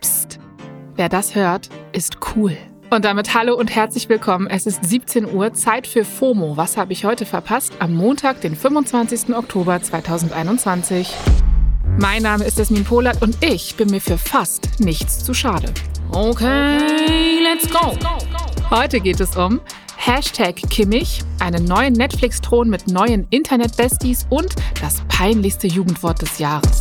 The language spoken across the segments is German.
Psst. Wer das hört, ist cool. Und damit hallo und herzlich willkommen. Es ist 17 Uhr, Zeit für FOMO. Was habe ich heute verpasst? Am Montag, den 25. Oktober 2021. Mein Name ist Esmin Polat und ich bin mir für fast nichts zu schade. Okay, let's go. Heute geht es um Hashtag Kimmich, einen neuen Netflix-Thron mit neuen Internet-Besties und das peinlichste Jugendwort des Jahres.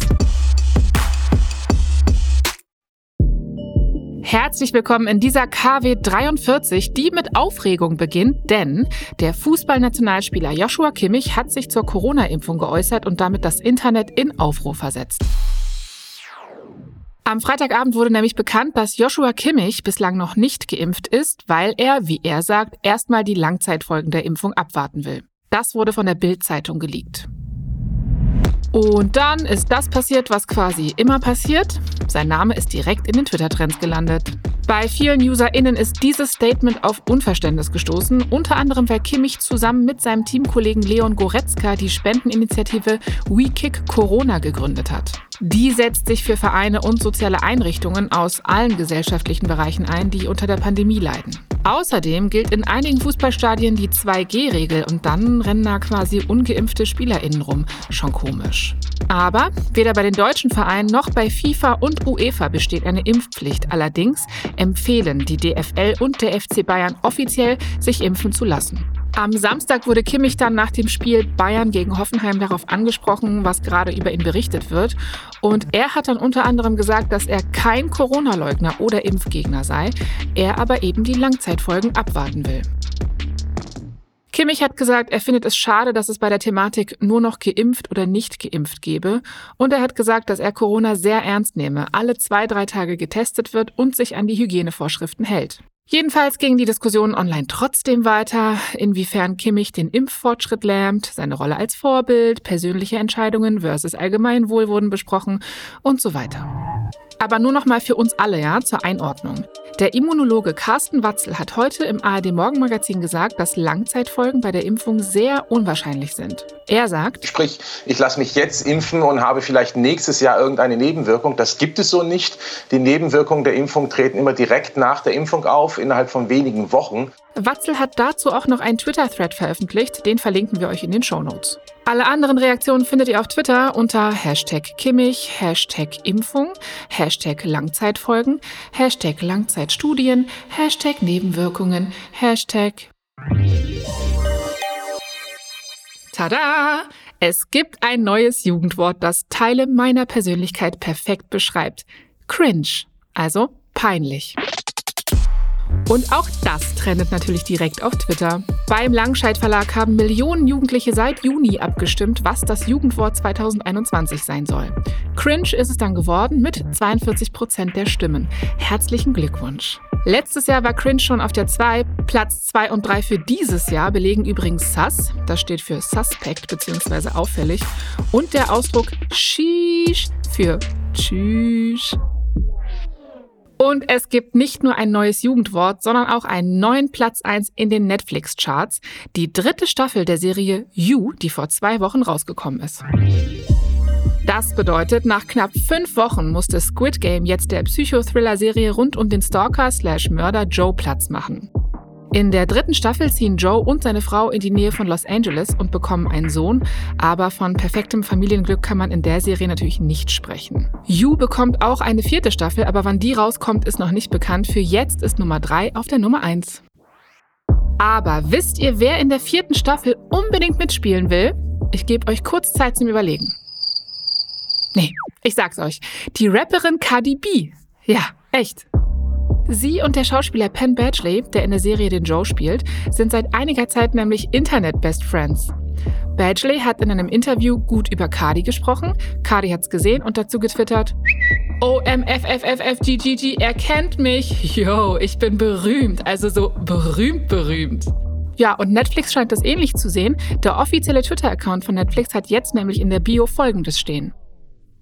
Herzlich willkommen in dieser KW 43, die mit Aufregung beginnt, denn der Fußballnationalspieler Joshua Kimmich hat sich zur Corona-Impfung geäußert und damit das Internet in Aufruhr versetzt. Am Freitagabend wurde nämlich bekannt, dass Joshua Kimmich bislang noch nicht geimpft ist, weil er, wie er sagt, erstmal die Langzeitfolgen der Impfung abwarten will. Das wurde von der Bild-Zeitung geleakt. Und dann ist das passiert, was quasi immer passiert. Sein Name ist direkt in den Twitter-Trends gelandet. Bei vielen UserInnen ist dieses Statement auf Unverständnis gestoßen, unter anderem weil Kimmich zusammen mit seinem Teamkollegen Leon Goretzka die Spendeninitiative WeKick Corona gegründet hat. Die setzt sich für Vereine und soziale Einrichtungen aus allen gesellschaftlichen Bereichen ein, die unter der Pandemie leiden. Außerdem gilt in einigen Fußballstadien die 2G-Regel und dann rennen da quasi ungeimpfte SpielerInnen rum. Schon komisch. Aber weder bei den deutschen Vereinen noch bei FIFA und UEFA besteht eine Impfpflicht. Allerdings empfehlen die DFL und der FC Bayern offiziell, sich impfen zu lassen. Am Samstag wurde Kimmich dann nach dem Spiel Bayern gegen Hoffenheim darauf angesprochen, was gerade über ihn berichtet wird. Und er hat dann unter anderem gesagt, dass er kein Corona-Leugner oder Impfgegner sei, er aber eben die Langzeitfolgen abwarten will. Kimmich hat gesagt, er findet es schade, dass es bei der Thematik nur noch geimpft oder nicht geimpft gebe. Und er hat gesagt, dass er Corona sehr ernst nehme, alle zwei, drei Tage getestet wird und sich an die Hygienevorschriften hält. Jedenfalls ging die Diskussion online trotzdem weiter, inwiefern Kimmich den Impffortschritt lähmt, seine Rolle als Vorbild, persönliche Entscheidungen versus Allgemeinwohl wurden besprochen und so weiter. Aber nur noch mal für uns alle, ja, zur Einordnung. Der Immunologe Carsten Watzel hat heute im ARD Morgenmagazin gesagt, dass Langzeitfolgen bei der Impfung sehr unwahrscheinlich sind. Er sagt, sprich, ich lasse mich jetzt impfen und habe vielleicht nächstes Jahr irgendeine Nebenwirkung. Das gibt es so nicht. Die Nebenwirkungen der Impfung treten immer direkt nach der Impfung auf, innerhalb von wenigen Wochen. Watzel hat dazu auch noch einen Twitter-Thread veröffentlicht, den verlinken wir euch in den Show Notes. Alle anderen Reaktionen findet ihr auf Twitter unter Hashtag Kimmich, Hashtag Impfung, Hashtag Langzeitfolgen, Hashtag Langzeitstudien, Hashtag Nebenwirkungen, Hashtag... Tada! Es gibt ein neues Jugendwort, das Teile meiner Persönlichkeit perfekt beschreibt. Cringe, also peinlich. Und auch das trendet natürlich direkt auf Twitter. Beim Langscheid Verlag haben Millionen Jugendliche seit Juni abgestimmt, was das Jugendwort 2021 sein soll. Cringe ist es dann geworden mit 42 Prozent der Stimmen. Herzlichen Glückwunsch. Letztes Jahr war Cringe schon auf der 2. Platz 2 und 3 für dieses Jahr belegen übrigens Sus, das steht für Suspect bzw. auffällig, und der Ausdruck Sheesh für Tschüss. Und es gibt nicht nur ein neues Jugendwort, sondern auch einen neuen Platz 1 in den Netflix-Charts. Die dritte Staffel der Serie You, die vor zwei Wochen rausgekommen ist. Das bedeutet, nach knapp fünf Wochen musste Squid Game jetzt der Psychothriller-Serie rund um den Stalker-Mörder Joe Platz machen. In der dritten Staffel ziehen Joe und seine Frau in die Nähe von Los Angeles und bekommen einen Sohn, aber von perfektem Familienglück kann man in der Serie natürlich nicht sprechen. You bekommt auch eine vierte Staffel, aber wann die rauskommt, ist noch nicht bekannt. Für jetzt ist Nummer 3 auf der Nummer 1. Aber wisst ihr, wer in der vierten Staffel unbedingt mitspielen will? Ich gebe euch kurz Zeit zum Überlegen. Nee, ich sag's euch. Die Rapperin Cardi B. Ja, echt. Sie und der Schauspieler Penn Badgley, der in der Serie den Joe spielt, sind seit einiger Zeit nämlich Internet-Best Friends. Badgley hat in einem Interview gut über Cardi gesprochen. Cardi hat's gesehen und dazu getwittert: OMFFFFGGG, er kennt mich. Yo, ich bin berühmt. Also so berühmt, berühmt. Ja, und Netflix scheint das ähnlich zu sehen. Der offizielle Twitter-Account von Netflix hat jetzt nämlich in der Bio folgendes stehen.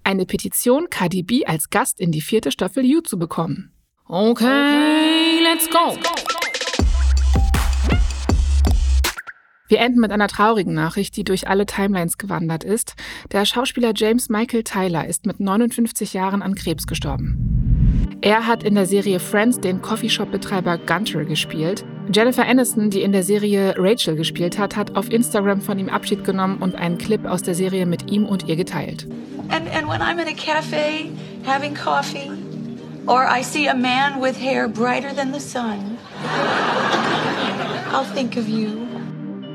Eine Petition, Cardi B als Gast in die vierte Staffel You zu bekommen. Okay, let's go. Wir enden mit einer traurigen Nachricht, die durch alle Timelines gewandert ist. Der Schauspieler James Michael Tyler ist mit 59 Jahren an Krebs gestorben. Er hat in der Serie Friends den Coffeeshop-Betreiber Gunter gespielt. Jennifer Aniston, die in der Serie Rachel gespielt hat, hat auf Instagram von ihm Abschied genommen und einen Clip aus der Serie mit ihm und ihr geteilt. And, and when I'm in a cafe having coffee, or I see a man with hair brighter than the sun, I'll think of you.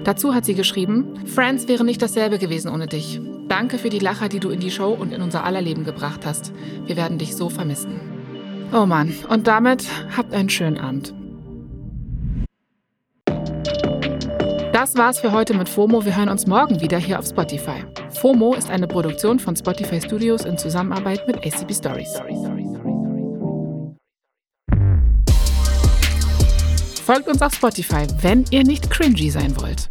Dazu hat sie geschrieben, Friends wäre nicht dasselbe gewesen ohne dich. Danke für die Lacher, die du in die Show und in unser aller Leben gebracht hast. Wir werden dich so vermissen. Oh Mann, und damit habt einen schönen Abend. Das war's für heute mit FOMO. Wir hören uns morgen wieder hier auf Spotify. FOMO ist eine Produktion von Spotify Studios in Zusammenarbeit mit ACB Stories. Folgt uns auf Spotify, wenn ihr nicht cringy sein wollt.